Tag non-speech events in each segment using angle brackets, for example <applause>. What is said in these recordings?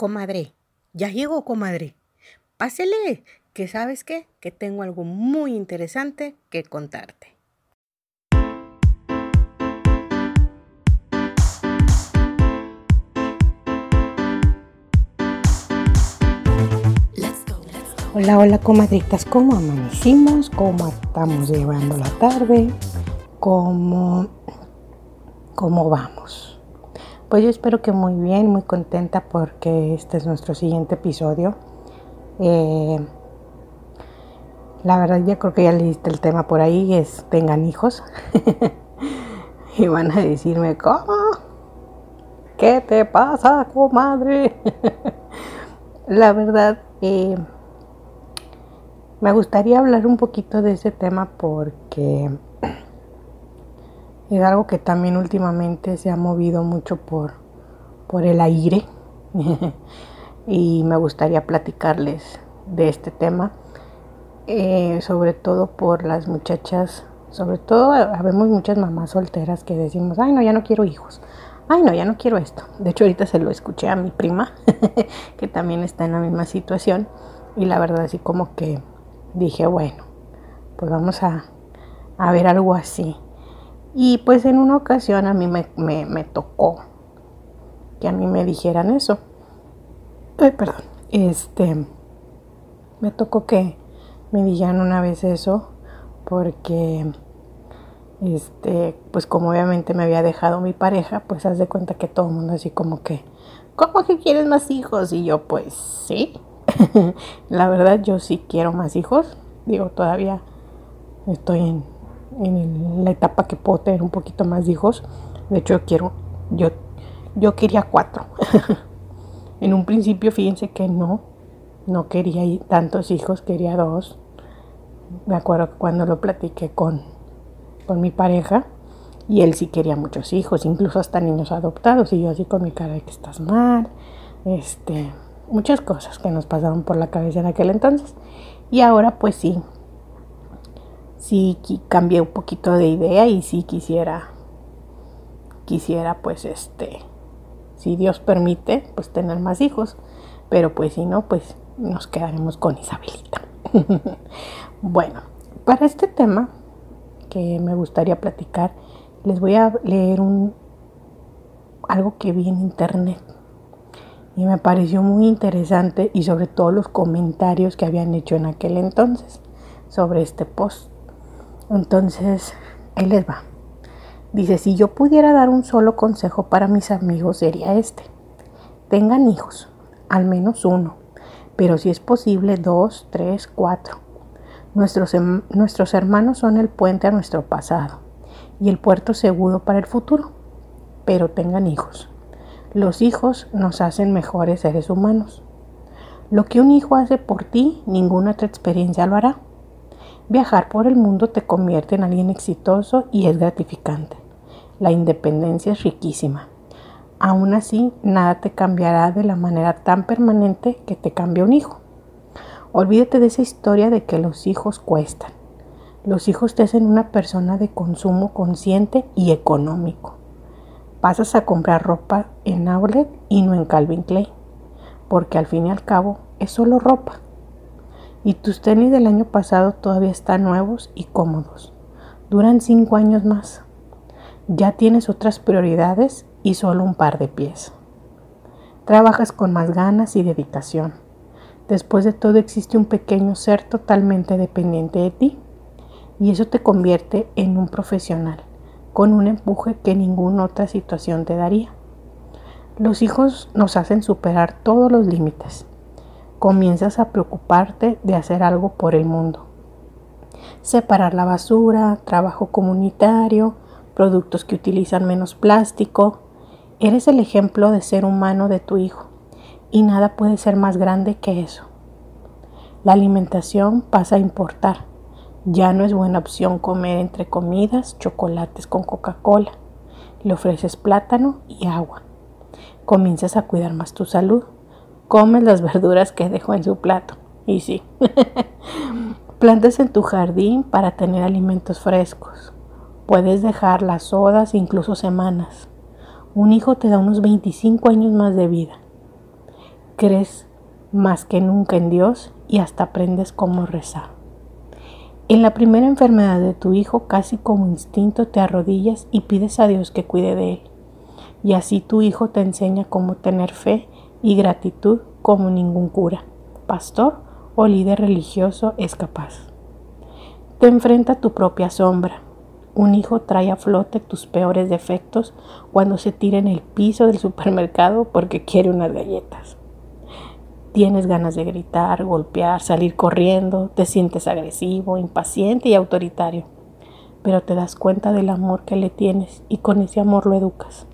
Comadre, ya llegó, comadre. Pásele, que sabes qué, que tengo algo muy interesante que contarte. Hola, hola comadritas, ¿cómo amanecimos? ¿Cómo estamos llevando la tarde? ¿Cómo, cómo vamos? Pues yo espero que muy bien, muy contenta porque este es nuestro siguiente episodio. Eh, la verdad ya creo que ya leíste el tema por ahí, es tengan hijos. <laughs> y van a decirme, ¿cómo? ¿Qué te pasa, comadre? <laughs> la verdad, eh, me gustaría hablar un poquito de ese tema porque es algo que también últimamente se ha movido mucho por, por el aire <laughs> y me gustaría platicarles de este tema, eh, sobre todo por las muchachas, sobre todo habemos muchas mamás solteras que decimos, ay no, ya no quiero hijos, ay no, ya no quiero esto. De hecho ahorita se lo escuché a mi prima, <laughs> que también está en la misma situación, y la verdad así como que dije, bueno, pues vamos a, a ver algo así. Y pues en una ocasión a mí me, tocó que a mí me dijeran eso. Ay, perdón. Este, me tocó que me dijeran una vez eso porque, este, pues como obviamente me había dejado mi pareja, pues haz de cuenta que todo el mundo así como que, ¿cómo que quieres más hijos? Y yo pues sí. <laughs> La verdad yo sí quiero más hijos. Digo, todavía estoy en en la etapa que puedo tener un poquito más de hijos. De hecho, yo quiero, yo, yo quería cuatro. <laughs> en un principio, fíjense que no, no quería tantos hijos, quería dos. Me acuerdo cuando lo platiqué con, con mi pareja, y él sí quería muchos hijos, incluso hasta niños adoptados, y yo así con mi cara de que estás mal, este, muchas cosas que nos pasaron por la cabeza en aquel entonces. Y ahora pues sí, sí cambié un poquito de idea y sí quisiera, quisiera pues este, si Dios permite, pues tener más hijos. Pero pues si no, pues nos quedaremos con Isabelita. <laughs> bueno, para este tema que me gustaría platicar, les voy a leer un algo que vi en internet y me pareció muy interesante y sobre todo los comentarios que habían hecho en aquel entonces sobre este post. Entonces, ahí les va. Dice, si yo pudiera dar un solo consejo para mis amigos sería este. Tengan hijos, al menos uno, pero si es posible dos, tres, cuatro. Nuestros, nuestros hermanos son el puente a nuestro pasado y el puerto seguro para el futuro, pero tengan hijos. Los hijos nos hacen mejores seres humanos. Lo que un hijo hace por ti, ninguna otra experiencia lo hará. Viajar por el mundo te convierte en alguien exitoso y es gratificante. La independencia es riquísima. Aún así, nada te cambiará de la manera tan permanente que te cambia un hijo. Olvídate de esa historia de que los hijos cuestan. Los hijos te hacen una persona de consumo consciente y económico. Pasas a comprar ropa en outlet y no en Calvin Klein, porque al fin y al cabo es solo ropa. Y tus tenis del año pasado todavía están nuevos y cómodos. Duran cinco años más. Ya tienes otras prioridades y solo un par de pies. Trabajas con más ganas y dedicación. Después de todo existe un pequeño ser totalmente dependiente de ti y eso te convierte en un profesional con un empuje que ninguna otra situación te daría. Los hijos nos hacen superar todos los límites comienzas a preocuparte de hacer algo por el mundo. Separar la basura, trabajo comunitario, productos que utilizan menos plástico. Eres el ejemplo de ser humano de tu hijo y nada puede ser más grande que eso. La alimentación pasa a importar. Ya no es buena opción comer entre comidas chocolates con Coca-Cola. Le ofreces plátano y agua. Comienzas a cuidar más tu salud comes las verduras que dejó en su plato. Y sí, <laughs> plantas en tu jardín para tener alimentos frescos. Puedes dejar las sodas incluso semanas. Un hijo te da unos 25 años más de vida. crees más que nunca en Dios y hasta aprendes cómo rezar. En la primera enfermedad de tu hijo, casi como instinto te arrodillas y pides a Dios que cuide de él. Y así tu hijo te enseña cómo tener fe y gratitud como ningún cura, pastor o líder religioso es capaz. Te enfrenta tu propia sombra. Un hijo trae a flote tus peores defectos cuando se tira en el piso del supermercado porque quiere unas galletas. Tienes ganas de gritar, golpear, salir corriendo, te sientes agresivo, impaciente y autoritario, pero te das cuenta del amor que le tienes y con ese amor lo educas.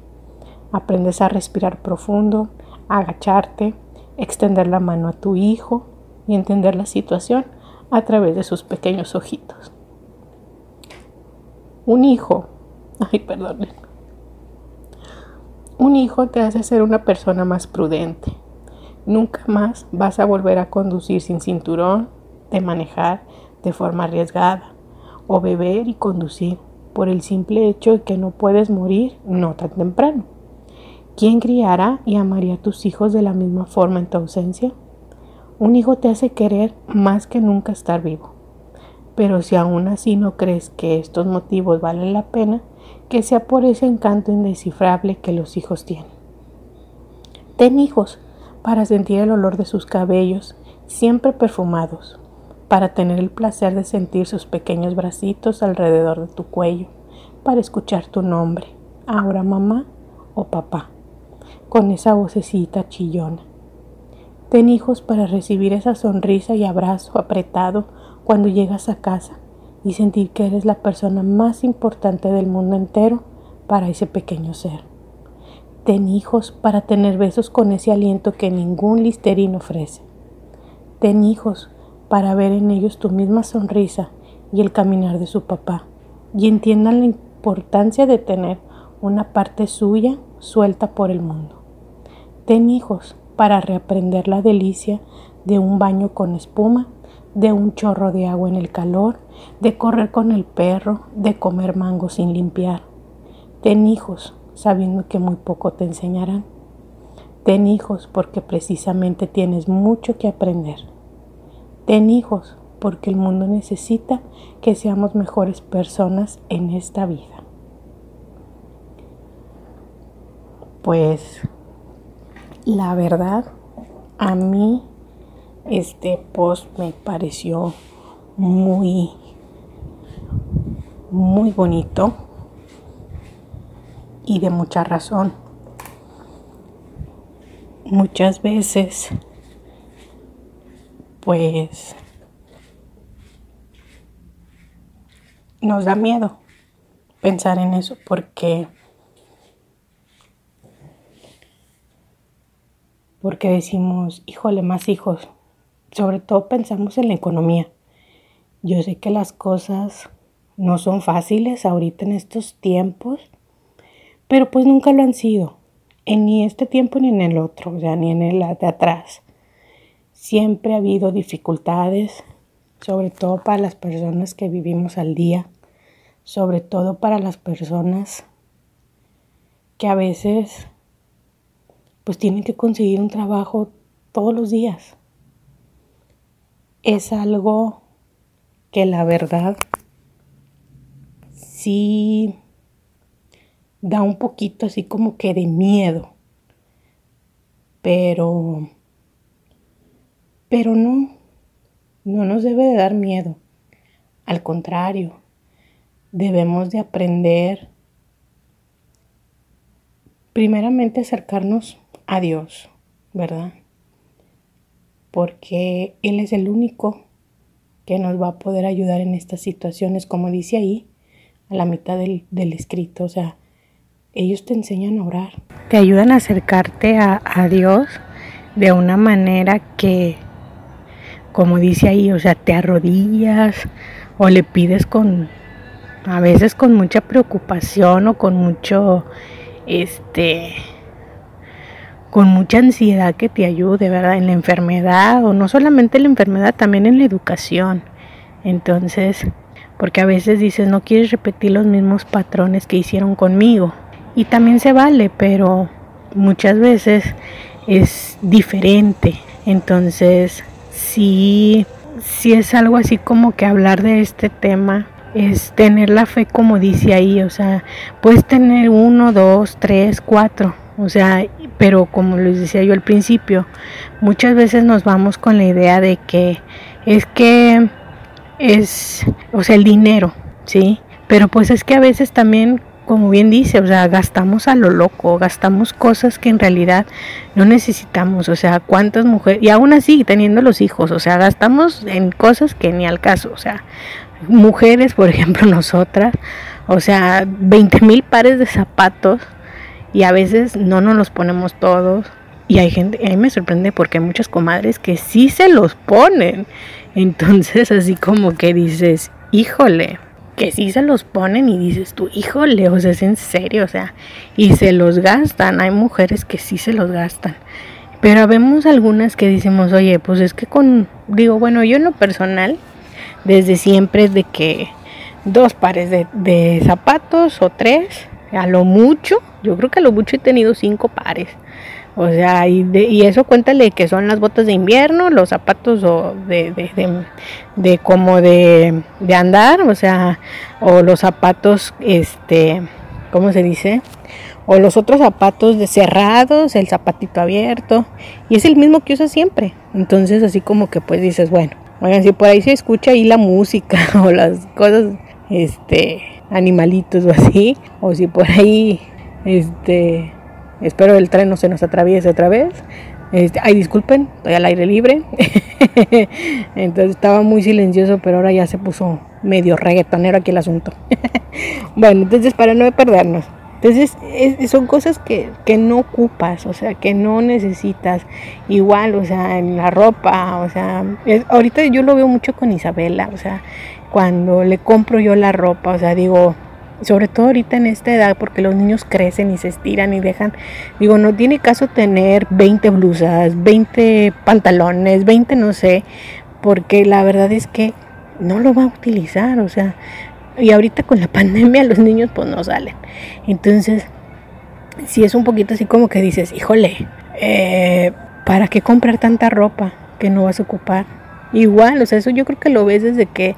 Aprendes a respirar profundo, agacharte, extender la mano a tu hijo y entender la situación a través de sus pequeños ojitos. Un hijo, <laughs> ay, perdón. Un hijo te hace ser una persona más prudente. Nunca más vas a volver a conducir sin cinturón, de manejar de forma arriesgada o beber y conducir por el simple hecho de que no puedes morir no tan temprano. ¿Quién criará y amaría a tus hijos de la misma forma en tu ausencia? Un hijo te hace querer más que nunca estar vivo. Pero si aún así no crees que estos motivos valen la pena, que sea por ese encanto indescifrable que los hijos tienen. Ten hijos para sentir el olor de sus cabellos, siempre perfumados, para tener el placer de sentir sus pequeños bracitos alrededor de tu cuello, para escuchar tu nombre, ahora mamá o papá, con esa vocecita chillona Ten hijos para recibir esa sonrisa y abrazo apretado cuando llegas a casa y sentir que eres la persona más importante del mundo entero para ese pequeño ser. Ten hijos para tener besos con ese aliento que ningún listerino ofrece. Ten hijos para ver en ellos tu misma sonrisa y el caminar de su papá y entiendan la importancia de tener una parte suya suelta por el mundo. Ten hijos para reaprender la delicia de un baño con espuma, de un chorro de agua en el calor, de correr con el perro, de comer mango sin limpiar. Ten hijos, sabiendo que muy poco te enseñarán. Ten hijos porque precisamente tienes mucho que aprender. Ten hijos porque el mundo necesita que seamos mejores personas en esta vida. Pues la verdad, a mí este post me pareció muy, muy bonito y de mucha razón. Muchas veces, pues, nos da miedo pensar en eso porque porque decimos, híjole, más hijos. Sobre todo pensamos en la economía. Yo sé que las cosas no son fáciles ahorita en estos tiempos, pero pues nunca lo han sido. En ni este tiempo ni en el otro, o sea, ni en el de atrás. Siempre ha habido dificultades, sobre todo para las personas que vivimos al día, sobre todo para las personas que a veces pues tienen que conseguir un trabajo todos los días. Es algo que la verdad sí da un poquito así como que de miedo. Pero, pero no, no nos debe de dar miedo. Al contrario, debemos de aprender primeramente acercarnos a Dios, ¿verdad? Porque Él es el único que nos va a poder ayudar en estas situaciones, como dice ahí, a la mitad del, escrito. O sea, ellos te enseñan a orar. Te ayudan a acercarte a, a Dios de una manera que, como dice ahí, o sea, te arrodillas o le pides con, a veces con mucha preocupación o con mucho, este, con mucha ansiedad que te ayude, ¿verdad? En la enfermedad o no solamente en la enfermedad, también en la educación. Entonces, porque a veces dices, no quieres repetir los mismos patrones que hicieron conmigo. Y también se vale, pero muchas veces es diferente. Entonces, sí, sí es algo así como que hablar de este tema es tener la fe como dice ahí, o sea, puedes tener uno, dos, tres, cuatro, o sea, pero como les decía yo al principio, muchas veces nos vamos con la idea de que es que es, o sea, el dinero, ¿sí? Pero pues es que a veces también como bien dice, o sea, gastamos a lo loco, gastamos cosas que en realidad no necesitamos, o sea, cuántas mujeres, y aún así teniendo los hijos, o sea, gastamos en cosas que ni al caso, o sea, mujeres, por <laughs> ejemplo, nosotras, o sea, 20 mil pares de zapatos y a veces no nos los ponemos todos. Y hay gente, a mí me sorprende porque hay muchas comadres que sí se los ponen. <laughs> Entonces, así como que dices, híjole, que sí se los ponen y dices tú, híjole, o sea, es en serio, o sea, y se los gastan. Hay mujeres que sí se los gastan. Pero vemos algunas que decimos, oye, pues es que con, digo, bueno, yo en lo personal, desde siempre es de que dos pares de, de zapatos o tres, a lo mucho, yo creo que a lo mucho he tenido cinco pares. O sea, y, de, eso cuéntale que son las botas de invierno, los zapatos o de, de, de, como de, de andar, o sea, o los zapatos, este, ¿cómo se dice? O los otros zapatos de cerrados, el zapatito abierto, y es el mismo que usa siempre. Entonces, así como que pues dices, bueno, oigan, si por ahí se escucha ahí la música <laughs> o las cosas, este, animalitos o así, o si por ahí, este, Espero el tren no se nos atraviese otra vez. Este, ay, disculpen, estoy al aire libre. <laughs> Entonces estaba muy silencioso, pero ahora ya se puso medio reggaetonero aquí el asunto. <laughs> bueno, entonces para no perdernos. Entonces son cosas que, que, no ocupas, o sea, que no necesitas. Igual, o sea, en la ropa, o sea, ahorita yo lo veo mucho con Isabela, o sea, cuando le compro yo la ropa, o sea, digo, sobre todo ahorita en esta edad, porque los niños crecen y se estiran y dejan, digo, no tiene caso tener 20 blusas, 20 pantalones, 20 no sé, porque la verdad es que no lo va a utilizar, o sea, y ahorita con la <laughs> pandemia los niños pues no salen. Entonces, si es un poquito así como que dices, híjole, eh, ¿para qué comprar tanta ropa que no vas a ocupar? Igual, o sea, eso yo creo que lo ves desde que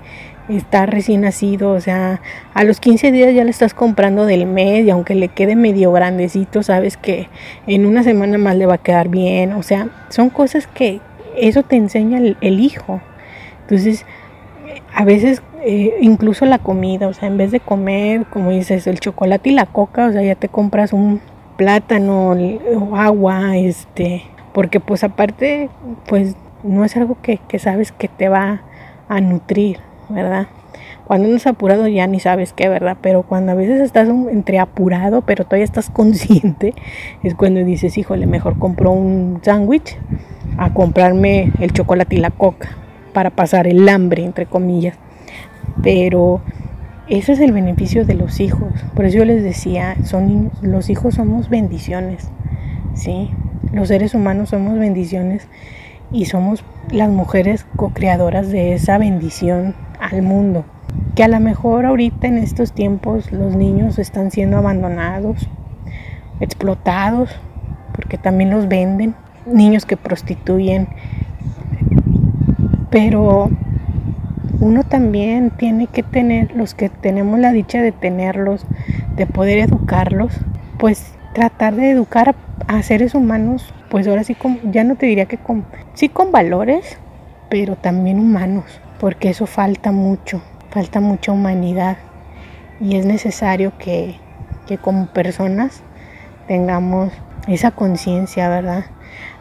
está recién nacido, o sea, a los 15 días ya le estás comprando del mes y aunque le quede medio grandecito, sabes que en una semana más le va a quedar bien, o sea, son cosas que eso te enseña el, hijo. Entonces, a veces eh, incluso la comida, o sea, en vez de comer, como dices, el chocolate y la coca, o sea, ya te compras un plátano o agua, este, porque pues aparte, pues no es algo que, que sabes que te va a nutrir. ¿Verdad? Cuando es apurado ya ni sabes qué, ¿verdad? Pero cuando a veces estás entre apurado, pero todavía estás <laughs> consciente, es cuando dices, híjole, mejor compro un sándwich a comprarme el chocolate y la coca para pasar el hambre, entre comillas. Pero ese es el beneficio de los hijos. Por eso yo les decía, son, los hijos somos bendiciones, ¿sí? Los seres humanos somos bendiciones y somos las mujeres co-creadoras de esa bendición al mundo. Que a lo mejor ahorita en estos tiempos los niños están siendo abandonados, explotados, porque también los venden, niños que prostituyen. Pero uno también tiene que tener, los que tenemos la dicha de tenerlos, de poder educarlos, pues tratar de educar a, seres humanos, pues ahora sí, con, ya no te diría que con, sí con valores, pero también humanos porque eso falta mucho, falta mucha humanidad y es necesario que, como personas tengamos esa conciencia, ¿verdad?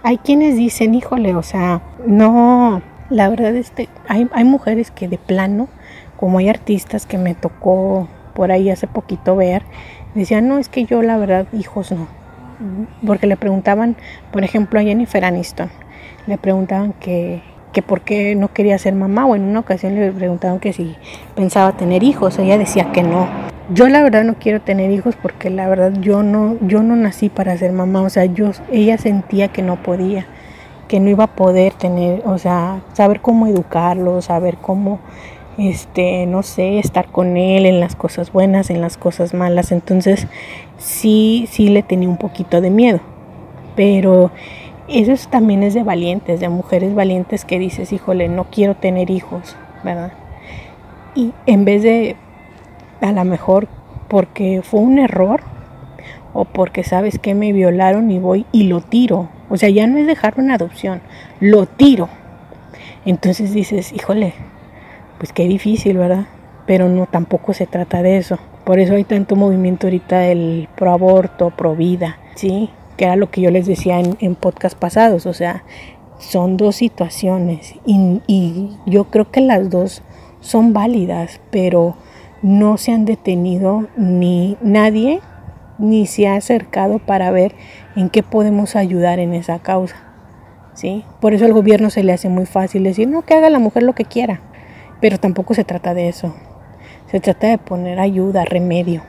Hay quienes dicen, híjole, o sea, no, la verdad este, hay, hay mujeres que de plano, como hay artistas que me tocó por ahí hace poquito ver, decían, no, es que yo la verdad, hijos no. Porque le preguntaban, por ejemplo, a Jennifer Aniston, le preguntaban que, que por qué no quería ser mamá o en una ocasión le preguntaron que si pensaba tener hijos, ella decía que no. Yo la verdad no quiero tener hijos porque la verdad yo no yo no nací para ser mamá, o sea, yo ella sentía que no podía, que no iba a poder tener, o sea, saber cómo educarlo, saber cómo este, no sé, estar con él en las cosas buenas, en las cosas malas. Entonces, sí, sí le tenía un poquito de miedo. Pero Eso también es de valientes, de mujeres valientes que dices, híjole, no quiero tener hijos, ¿verdad? Y en vez de, a lo mejor porque fue un error o porque sabes que me violaron y voy y lo tiro. O sea, ya no es dejar una adopción, lo tiro. Entonces dices, híjole, pues qué difícil, ¿verdad? Pero no, tampoco se trata de eso. Por eso hay tanto movimiento ahorita del pro aborto, pro vida, ¿sí? Que era lo que yo les decía en, en podcast pasados. O sea, son dos situaciones y, y yo creo que las dos son válidas, pero no se han detenido ni nadie ni se ha acercado para ver en qué podemos ayudar en esa causa. ¿sí? Por eso al gobierno se le hace muy fácil decir, no, que haga la mujer lo que quiera. Pero tampoco se trata de eso. Se trata de poner ayuda, remedio.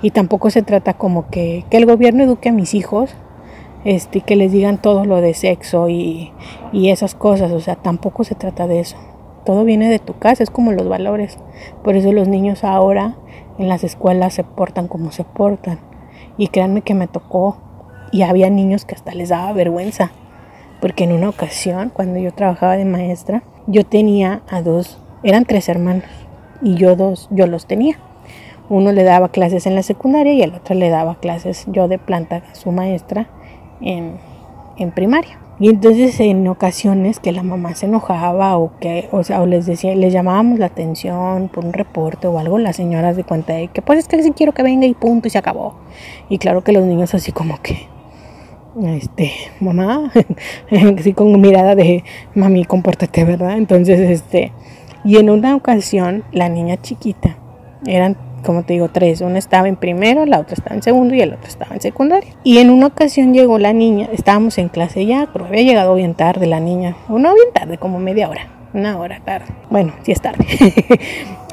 Y tampoco se trata como que, que el gobierno eduque a mis hijos, este, que les digan todo lo de sexo y, y esas cosas. O sea, tampoco se trata de eso. Todo viene de tu casa, es como los valores. Por eso los niños ahora en las escuelas se portan como se portan. Y créanme que me tocó y había niños que hasta les daba vergüenza. Porque en una ocasión, cuando yo trabajaba de maestra, yo tenía a dos, eran tres hermanos y yo dos, yo los tenía. Uno le daba clases en la secundaria y el otro le daba clases yo de planta su maestra en, en primaria. Y entonces en ocasiones que la mamá se enojaba o que, o sea, o les decía, les llamábamos la atención por un reporte o algo, las señoras de cuenta de que pues es que sí quiero que venga y punto y se acabó. Y claro que los niños así como que, este, mamá, <laughs> así con mirada de mami, compórtate, ¿verdad? Entonces, este, y en una ocasión la niña chiquita, eran como te digo, tres. Una estaba en primero, la otra estaba en segundo y el otro estaba en secundaria. Y en una ocasión llegó la niña, estábamos en clase ya, pero había llegado bien tarde la niña. O no bien tarde, como media hora. Una hora tarde. Bueno, sí es tarde. <laughs>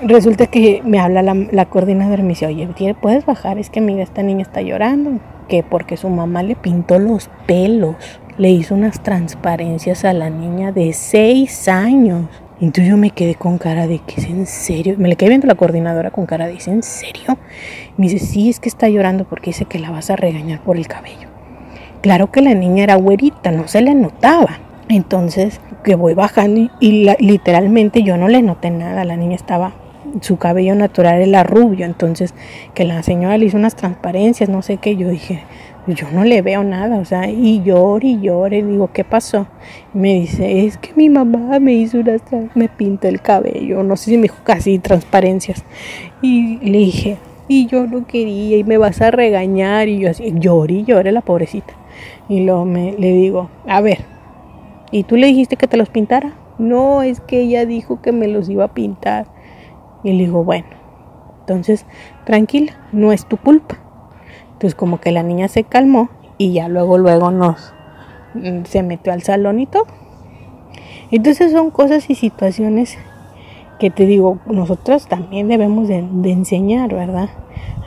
Resulta que me habla la, la coordinadora y me dice, oye, ¿puedes bajar? Es que mira, esta niña está llorando. Que porque su mamá le pintó los pelos. Le hizo unas transparencias a la niña de seis años. Entonces yo me quedé con cara de que es en serio. Me le quedé viendo la coordinadora con cara de ¿es en serio? Me dice, sí, es que está llorando porque dice que la vas a regañar por el cabello. Claro que la niña era güerita, no se le notaba. Entonces que voy bajando y, literalmente yo no le noté nada. La niña estaba, su cabello natural era rubio. Entonces que la señora le hizo unas transparencias, no sé qué. Yo dije, yo no le veo nada, o sea, y llore y llore, digo, ¿qué pasó? me dice, es que mi mamá me hizo unas, me pintó el cabello, no sé si me dijo casi transparencias. Y le dije, y yo no quería, y me vas a regañar, y yo así, lloré y lloré la pobrecita. Y luego me, le digo, a ver, ¿y tú le dijiste que te los pintara? No, es que ella dijo que me los iba a pintar. Y le digo, bueno, entonces, tranquila, no es tu culpa entonces como que la niña se calmó y ya luego, luego nos mm, se metió al salón y todo. Entonces son cosas y situaciones que te digo, nosotros también debemos de, enseñar, ¿verdad?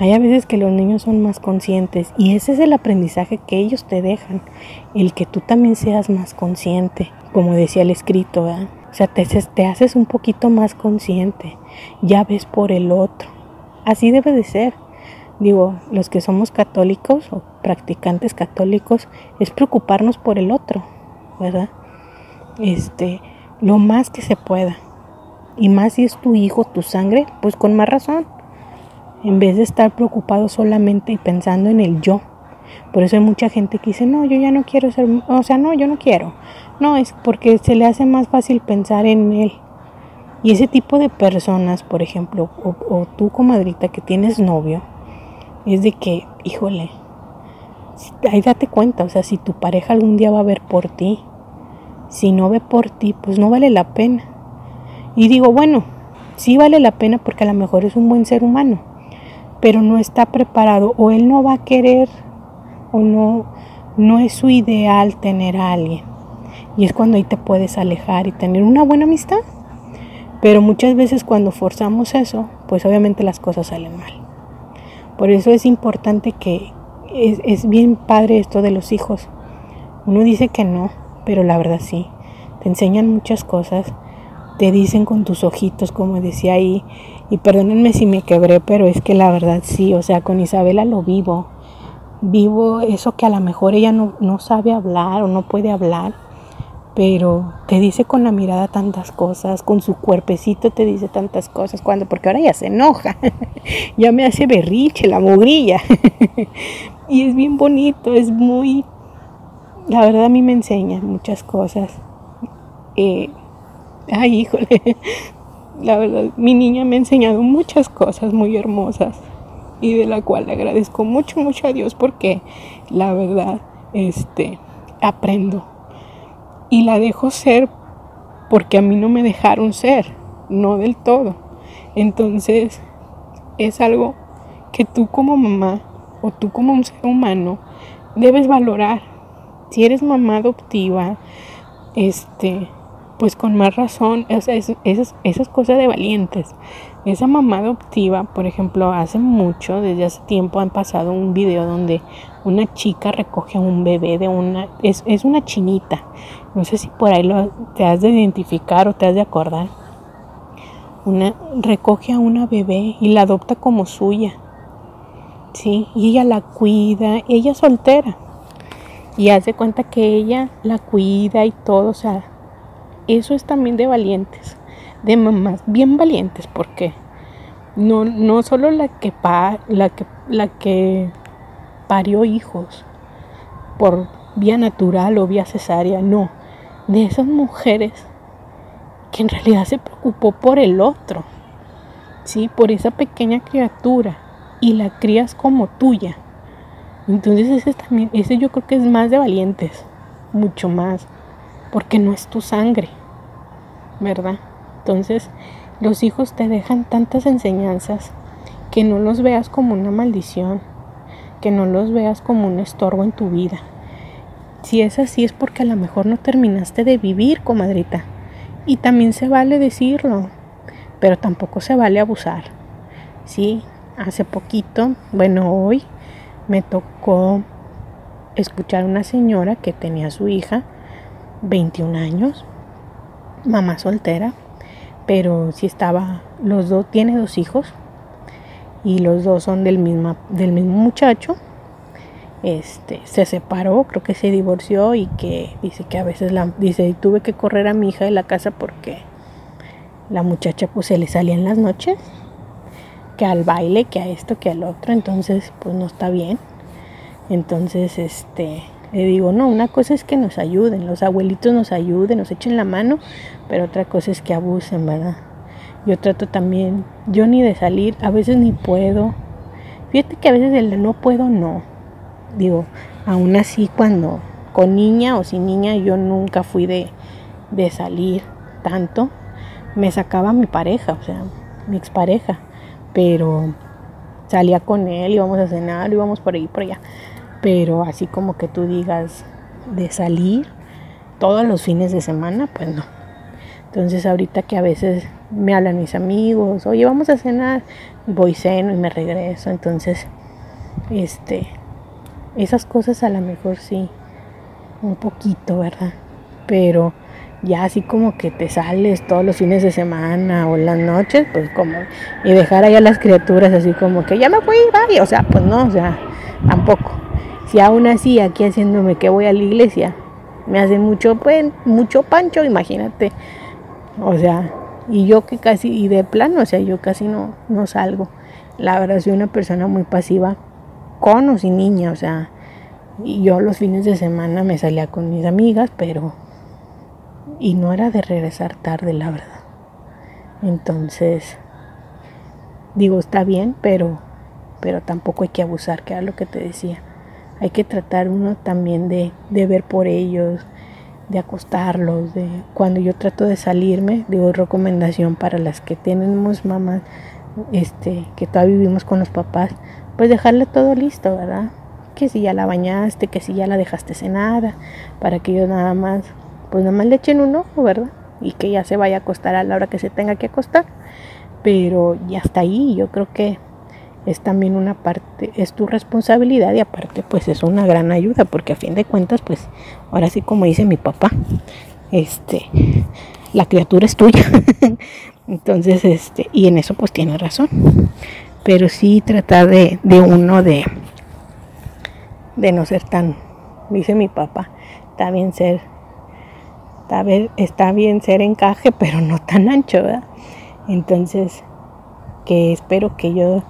Hay a veces que los niños son más conscientes y ese es el aprendizaje que ellos te dejan, el que tú también seas más consciente, como decía el escrito, ¿verdad? O sea, te, te haces un poquito más consciente, ya ves por el otro. Así debe de ser digo, los que somos católicos o practicantes católicos, es preocuparnos por el otro, ¿verdad? Este, lo más que se pueda. Y más si es tu hijo, tu sangre, pues con más razón. En vez de estar preocupado solamente y pensando en el yo. Por eso hay mucha gente que dice, no, yo ya no quiero ser, o sea, no, yo no quiero. No, es porque se le hace más fácil pensar en él. Y ese tipo de personas, por ejemplo, o, o tú comadrita que tienes novio, es de que, híjole, ahí date cuenta, o sea, si tu pareja algún día va a ver por ti, si no ve por ti, pues no vale la pena. Y digo, bueno, sí vale la pena porque a lo mejor es un buen ser humano, pero no está preparado o él no va a querer o no, no es su ideal tener a alguien. Y es cuando ahí te puedes alejar y tener una buena amistad. Pero muchas veces cuando forzamos eso, pues obviamente las cosas salen mal. Por eso es importante que es, bien padre esto de los hijos. Uno dice que no, pero la verdad sí. Te enseñan muchas cosas, te dicen con tus ojitos, como decía ahí, y perdónenme si me quebré, pero es que la verdad sí, o sea, con Isabela lo vivo. vivo eso que a lo mejor ella no, no sabe hablar o no puede hablar, pero te dice con la mirada tantas cosas, con su cuerpecito te dice tantas cosas, cuando, porque ahora ya se enoja, <laughs> ya me hace berriche, la mugrilla, <laughs> y es bien bonito, es muy, la verdad a mí me enseña muchas cosas. Eh, ay, híjole, <laughs> la verdad, mi niña me ha enseñado muchas cosas muy hermosas y de la cual le agradezco mucho, mucho a Dios porque la verdad, este, aprendo y la dejo ser porque a mí no me dejaron ser, no del todo. Entonces, es algo que tú como mamá o tú como un ser humano debes valorar. Si eres mamá adoptiva, este, pues con más razón, esas, esas cosas de valientes. Esa mamá adoptiva, por ejemplo, hace mucho, desde hace tiempo han pasado un video donde una chica recoge a un bebé de una, es, es una chinita, no sé si por ahí te has de identificar o te has de acordar. Una, recoge a una bebé y la adopta como suya, ¿sí? Y ella la cuida, ella soltera, y hace cuenta que ella la cuida y todo, o sea, eso es también de valientes, de mamás bien valientes, porque no, no solo la que, la, que, la que parió hijos por vía natural o vía cesárea, no, de esas mujeres que en realidad se preocupó por el otro, ¿sí? por esa pequeña criatura y la crías como tuya. Entonces ese también, ese yo creo que es más de valientes, mucho más porque no es tu sangre, ¿verdad? Entonces, los hijos te dejan tantas enseñanzas que no los veas como una maldición, que no los veas como un estorbo en tu vida. Si es así es porque a lo mejor no terminaste de vivir, comadrita. Y también se vale decirlo, pero tampoco se vale abusar. Sí, hace poquito, bueno, hoy me tocó escuchar a una señora que tenía a su hija 21 años, mamá soltera, pero si estaba, los dos, tiene dos hijos y los dos son del mismo, del mismo muchacho. Este, se separó, creo que se divorció y que dice que a veces la, dice, tuve que correr a mi hija de la casa porque la muchacha pues se le salía en las noches, que al baile, que a esto, que al otro, entonces pues no está bien. Entonces, este, le digo, no, una cosa es que nos ayuden, los abuelitos nos ayuden, nos echen la mano, pero otra cosa es que abusen, ¿verdad? Yo trato también, yo ni de salir, a veces ni puedo. Fíjate que a veces el no puedo, no. Digo, aún así cuando con niña o sin niña yo nunca fui de, de salir tanto. Me sacaba mi pareja, o sea, mi expareja, pero salía con él, íbamos a cenar, íbamos por ahí, por allá pero así como que tú digas de salir todos los fines de semana, pues no. Entonces ahorita que a veces me hablan mis amigos, oye, vamos a cenar, voy ceno y me regreso. Entonces, este, esas cosas a lo mejor sí, un poquito, ¿verdad? Pero ya así como que te sales todos los fines de semana o las noches, pues como, y dejar ahí a las criaturas así como que ya me fui, vaya, o sea, pues no, o sea, tampoco. Si aún así aquí haciéndome que voy a la iglesia, me hacen mucho, pues, mucho pancho, imagínate. O sea, y yo que casi, y de plano, o sea, yo casi no, no salgo. La verdad soy una persona muy pasiva, con o sin o sea, yo los fines de semana me salía con mis amigas, pero, y no era de regresar tarde, la verdad. Entonces, digo, está bien, pero, pero tampoco hay que abusar, que era lo que te decía hay que tratar uno también de, ver por ellos, de acostarlos, de cuando yo trato de salirme, digo recomendación para las que tenemos mamás, este, que todavía vivimos con los papás, pues dejarle todo listo, ¿verdad? Que si ya la bañaste, que si ya la dejaste cenada, para que ellos nada más, pues nada más le echen un ojo, ¿verdad? Y que ya se vaya a acostar a la hora que se tenga que acostar. Pero ya está ahí, yo creo que es también una parte, es tu responsabilidad y aparte pues es una gran ayuda porque a fin de cuentas pues ahora sí como dice mi papá, este, la criatura es tuya. <laughs> Entonces, este, y en eso pues tiene razón. Pero sí tratar de, de uno de, de no ser tan, dice mi papá, está bien ser, está bien, está bien ser encaje, <laughs> pero no tan ancho, ¿verdad? Entonces, que espero que yo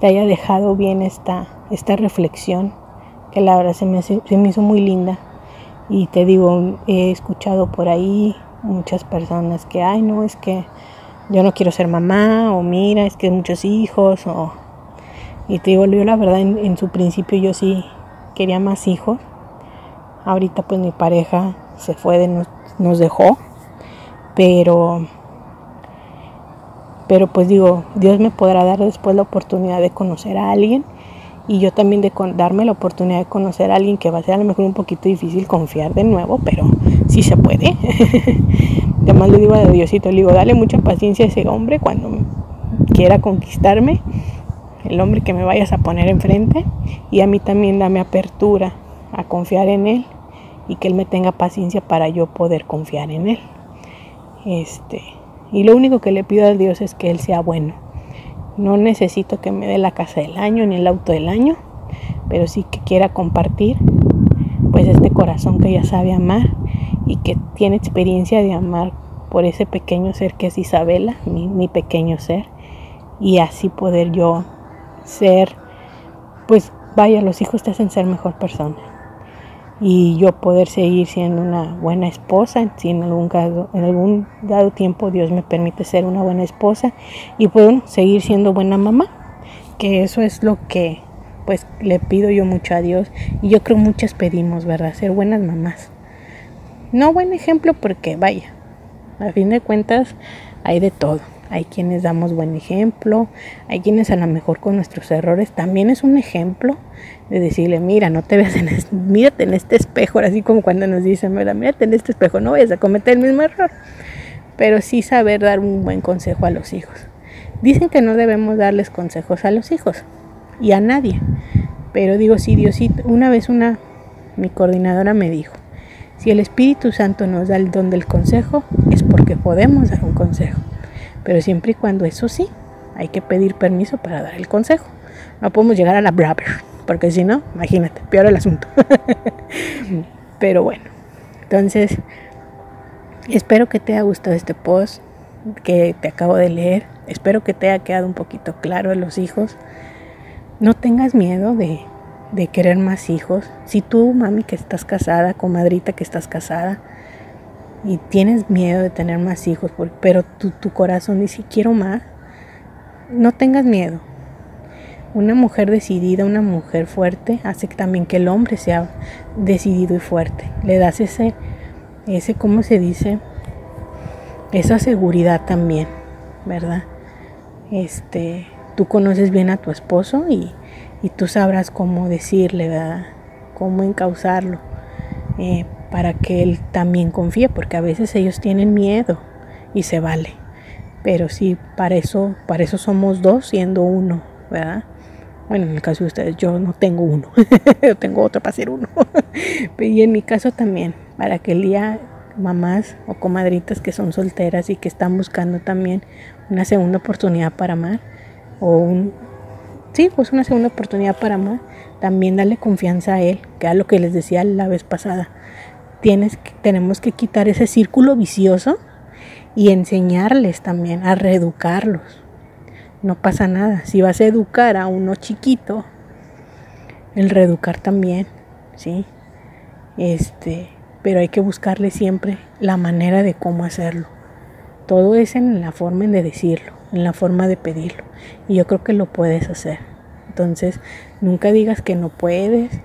te haya dejado bien esta, esta reflexión, que la verdad se me, se me hizo muy linda. Y te digo, he escuchado por ahí muchas personas que, ay, no, es que yo no quiero ser mamá, o mira, es que muchos hijos, o... Y te digo, yo la verdad, en, su principio yo sí quería más hijos. Ahorita pues mi pareja se fue, de, nos, nos dejó, pero pero pues digo, Dios me podrá dar después la oportunidad de conocer a alguien y yo también de darme la oportunidad de conocer a alguien que va a ser a lo mejor un poquito difícil confiar de nuevo, pero sí se puede. <laughs> Además le digo a Diosito, le digo, dale mucha paciencia a ese hombre cuando quiera conquistarme, el hombre que me vayas a poner enfrente, y a mí también dame apertura a confiar en él y que él me tenga paciencia para yo poder confiar en él. Este, y lo único que le pido a Dios es que él sea bueno. No necesito que me dé la casa del año ni el auto del año, pero sí que quiera compartir pues este corazón que ya sabe amar y que tiene experiencia de amar por ese pequeño ser que es Isabela, mi, pequeño ser, y así poder yo ser, pues vaya, los hijos te hacen ser mejor persona. Y yo poder seguir siendo una buena esposa, si en algún, en algún dado tiempo Dios me permite ser una buena esposa y puedo seguir siendo buena mamá, que eso es lo que pues le pido yo mucho a Dios y yo creo muchas pedimos, ¿verdad? Ser buenas mamás. No buen ejemplo porque vaya, a fin de cuentas hay de todo. Hay quienes damos buen ejemplo, hay quienes a lo mejor con nuestros errores también es un ejemplo de decirle, mira, no te veas en este, mírate en este espejo, así como cuando nos dicen, mira, mírate en este espejo, no vayas a cometer el mismo error. Pero sí saber dar un buen consejo a los hijos. Dicen que no debemos darles consejos a los hijos y a nadie. Pero digo, sí, Diosito, una vez una, mi coordinadora me dijo, si el Espíritu Santo nos da el don del consejo, es porque podemos dar un consejo. Pero siempre y cuando eso sí, hay que pedir permiso para dar el consejo. No podemos llegar a la braver, porque si no, imagínate, peor el asunto. <laughs> Pero bueno, entonces, espero que te haya gustado este post que te acabo de leer. Espero que te haya quedado un poquito claro de los hijos. No tengas miedo de de querer más hijos. Si tú, mami, que estás casada, comadrita que estás casada, y tienes miedo de tener más hijos, pero tu, corazón dice, quiero más, no tengas miedo. Una mujer decidida, una mujer fuerte, hace también que el hombre sea decidido y fuerte. Le das ese, ese, ¿cómo se dice? Esa seguridad también, ¿verdad? Este, tú conoces bien a tu esposo y, y tú sabrás cómo decirle, ¿verdad? Cómo encauzarlo eh, para que él también confíe, porque a veces ellos tienen miedo y se vale. Pero sí, para eso, para eso somos dos siendo uno, ¿verdad? Bueno, en el caso de ustedes, yo no tengo uno, <laughs> yo tengo otro para ser uno. <laughs> y en mi caso también, para que el día mamás o comadritas que son solteras y que están buscando también una segunda oportunidad para amar o un, sí, pues una segunda oportunidad para amar, también darle confianza a Él, que es lo que les decía la vez pasada. Tienes tenemos que quitar ese círculo vicioso y enseñarles también a reeducarlos. No pasa nada. Si vas a educar a uno chiquito, el reeducar también, ¿sí? Este, pero hay que buscarle siempre la manera de cómo hacerlo. Todo es en la forma de decirlo, en la forma de pedirlo. Y yo creo que lo puedes hacer. Entonces, nunca digas que no puedes.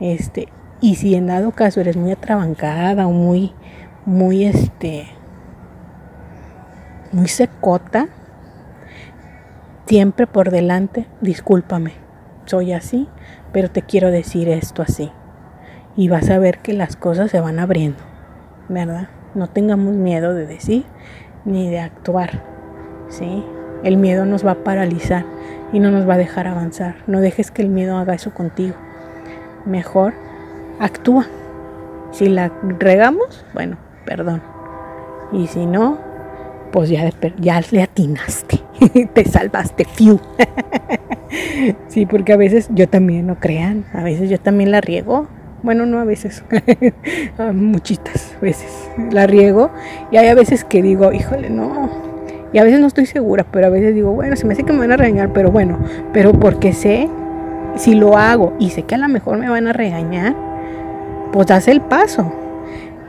Este, y si en dado caso eres muy atrabancada o muy, muy, este, muy secota, siempre por delante, discúlpame, soy así, pero te quiero decir esto así. Y vas a ver que las cosas se van abriendo, ¿verdad? No tengamos miedo de decir ni de actuar, ¿sí? El miedo nos va a paralizar y no nos va a dejar avanzar. No dejes que el miedo haga eso contigo. Mejor actúa. Si la regamos, bueno, perdón. Y si no, pues ya, ya le atinaste, <laughs> te salvaste, fiu. <laughs> sí, porque a veces yo también, no crean, a veces yo también la riego. Bueno, no a veces, <laughs> muchitas veces la riego. Y hay a veces que digo, híjole, no. Y a veces no estoy segura, pero a veces digo, bueno, se me hace que me van a regañar, pero bueno, pero porque sé, si lo hago y sé que a lo mejor me van a regañar, pues das el paso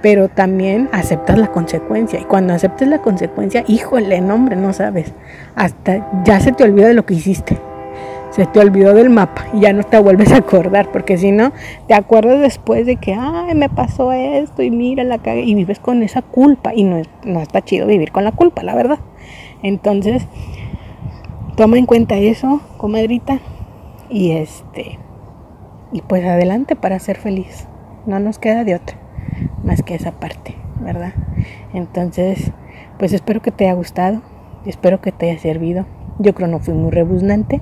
pero también aceptas la consecuencia. Y cuando aceptes la consecuencia, híjole, no hombre, no sabes. Hasta ya se te olvida de lo que hiciste. Se te olvidó del mapa y ya no te vuelves a acordar, porque si no, te acuerdas después de que, ay, me pasó esto y mira la cagué, y vives con esa culpa. Y no, no está chido vivir con la culpa, la verdad. Entonces, toma en cuenta eso, comadrita, y este, y pues adelante para ser feliz. No nos queda de otra más que esa parte, ¿verdad? Entonces, pues espero que te haya gustado, espero que te haya servido. Yo creo no fui muy rebuznante.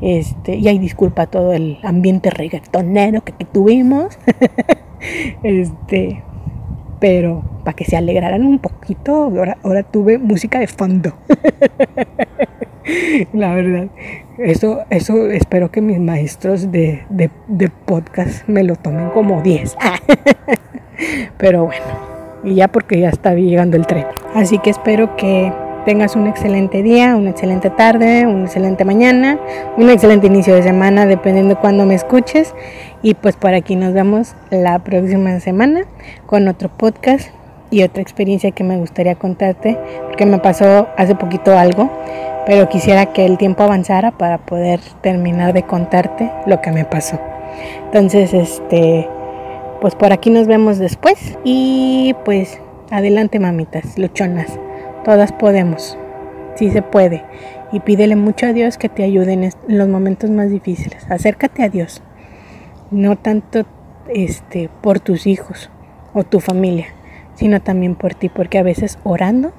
Este, y hay disculpa todo el ambiente reggaetonero que, tuvimos. <laughs> este, pero para que se alegraran un poquito, ahora, ahora tuve música de fondo. <laughs> La verdad, eso, eso espero que mis maestros de, de, de podcast me lo tomen como 10. <laughs> Pero bueno, y ya porque ya está llegando el tren. Así que espero que tengas un excelente día, una excelente tarde, una excelente mañana, un excelente inicio de semana, dependiendo de cuándo me escuches. Y pues por aquí nos vemos la próxima semana con otro podcast y otra experiencia que me gustaría contarte, porque me pasó hace poquito algo, pero quisiera que el tiempo avanzara para poder terminar de contarte lo que me pasó. Entonces, este, pues por aquí nos vemos después. Y pues adelante mamitas, luchonas. Todas podemos. Sí se puede. Y pídele mucho a Dios que te ayude en los momentos más difíciles. Acércate a Dios. No tanto este, por tus hijos o tu familia, sino también por ti, porque a veces orando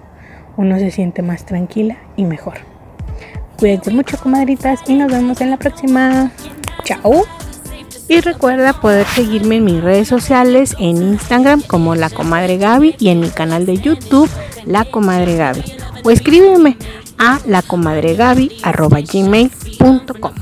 uno se siente más tranquila y mejor. Cuídense mucho, comadritas, y nos vemos en la próxima. Chao. Y recuerda poder seguirme en mis redes sociales, en Instagram como La Comadre Gaby y en mi canal de YouTube La Comadre Gaby. O escríbeme a lacomadregaby.gmail.com